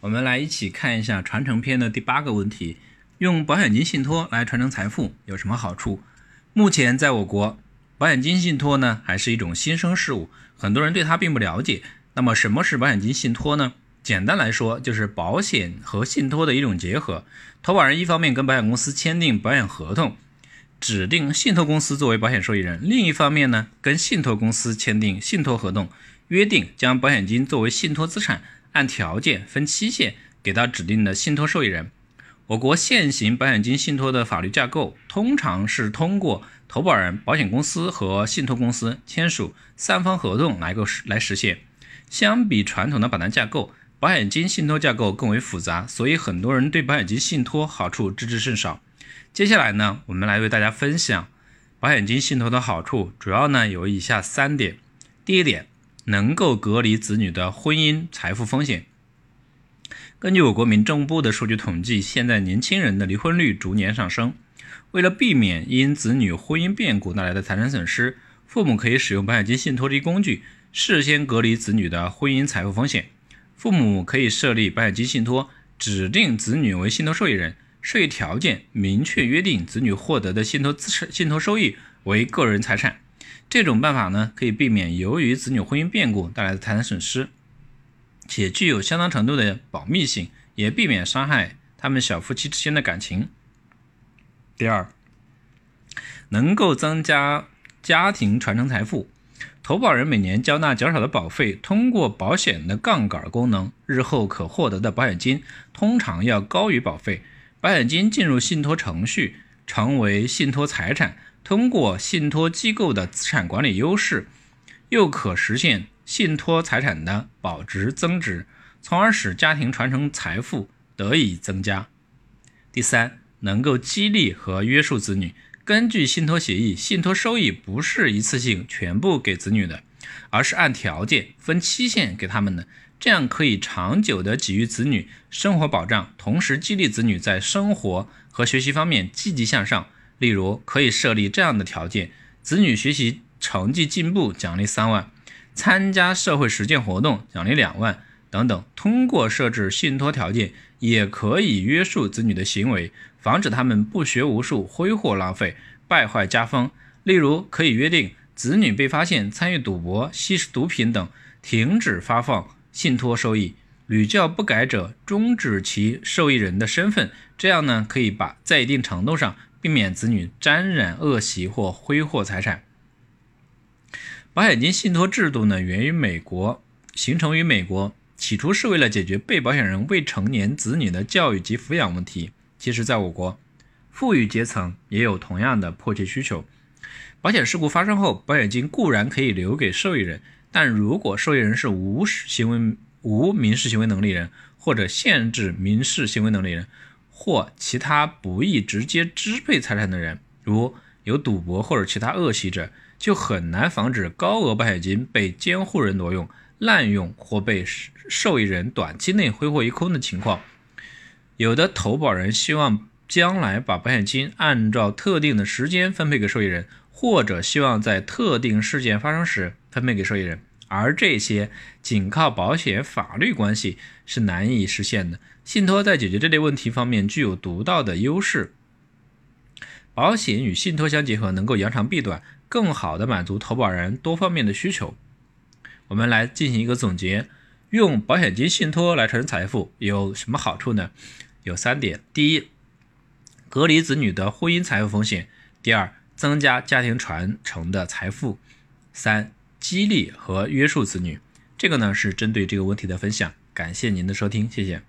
我们来一起看一下传承篇的第八个问题：用保险金信托来传承财富有什么好处？目前在我国，保险金信托呢还是一种新生事物，很多人对它并不了解。那么什么是保险金信托呢？简单来说，就是保险和信托的一种结合。投保人一方面跟保险公司签订保险合同，指定信托公司作为保险受益人；另一方面呢，跟信托公司签订信托合同，约定将保险金作为信托资产。按条件分期限给到指定的信托受益人。我国现行保险金信托的法律架构，通常是通过投保人、保险公司和信托公司签署三方合同来够来实现。相比传统的保单架构，保险金信托架构更为复杂，所以很多人对保险金信托好处知之甚少。接下来呢，我们来为大家分享保险金信托的好处，主要呢有以下三点。第一点。能够隔离子女的婚姻财富风险。根据我国民政部的数据统计，现在年轻人的离婚率逐年上升。为了避免因子女婚姻变故带来的财产损失，父母可以使用保险金信托这一工具，事先隔离子女的婚姻财富风险。父母可以设立保险金信托，指定子女为信托受益人，受益条件，明确约定子女获得的信托资产、信托收益为个人财产。这种办法呢，可以避免由于子女婚姻变故带来的财产损失，且具有相当程度的保密性，也避免伤害他们小夫妻之间的感情。第二，能够增加家庭传承财富。投保人每年交纳较少的保费，通过保险的杠杆功能，日后可获得的保险金通常要高于保费。保险金进入信托程序，成为信托财产。通过信托机构的资产管理优势，又可实现信托财产的保值增值，从而使家庭传承财富得以增加。第三，能够激励和约束子女。根据信托协议，信托收益不是一次性全部给子女的，而是按条件分期限给他们的，这样可以长久的给予子女生活保障，同时激励子女在生活和学习方面积极向上。例如，可以设立这样的条件：子女学习成绩进步，奖励三万；参加社会实践活动，奖励两万等等。通过设置信托条件，也可以约束子女的行为，防止他们不学无术、挥霍浪费、败坏家风。例如，可以约定子女被发现参与赌博、吸食毒品等，停止发放信托收益；屡教不改者，终止其受益人的身份。这样呢，可以把在一定程度上。避免子女沾染恶习或挥霍财产。保险金信托制度呢，源于美国，形成于美国，起初是为了解决被保险人未成年子女的教育及抚养问题。其实，在我国，富裕阶层也有同样的迫切需求。保险事故发生后，保险金固然可以留给受益人，但如果受益人是无行为无民事行为能力人，或者限制民事行为能力人。或其他不易直接支配财产的人，如有赌博或者其他恶习者，就很难防止高额保险金被监护人挪用、滥用或被受益人短期内挥霍一空的情况。有的投保人希望将来把保险金按照特定的时间分配给受益人，或者希望在特定事件发生时分配给受益人。而这些仅靠保险法律关系是难以实现的。信托在解决这类问题方面具有独到的优势。保险与信托相结合，能够扬长避短，更好的满足投保人多方面的需求。我们来进行一个总结：用保险金信托来传承财富有什么好处呢？有三点：第一，隔离子女的婚姻财富风险；第二，增加家庭传承的财富；三。激励和约束子女，这个呢是针对这个问题的分享。感谢您的收听，谢谢。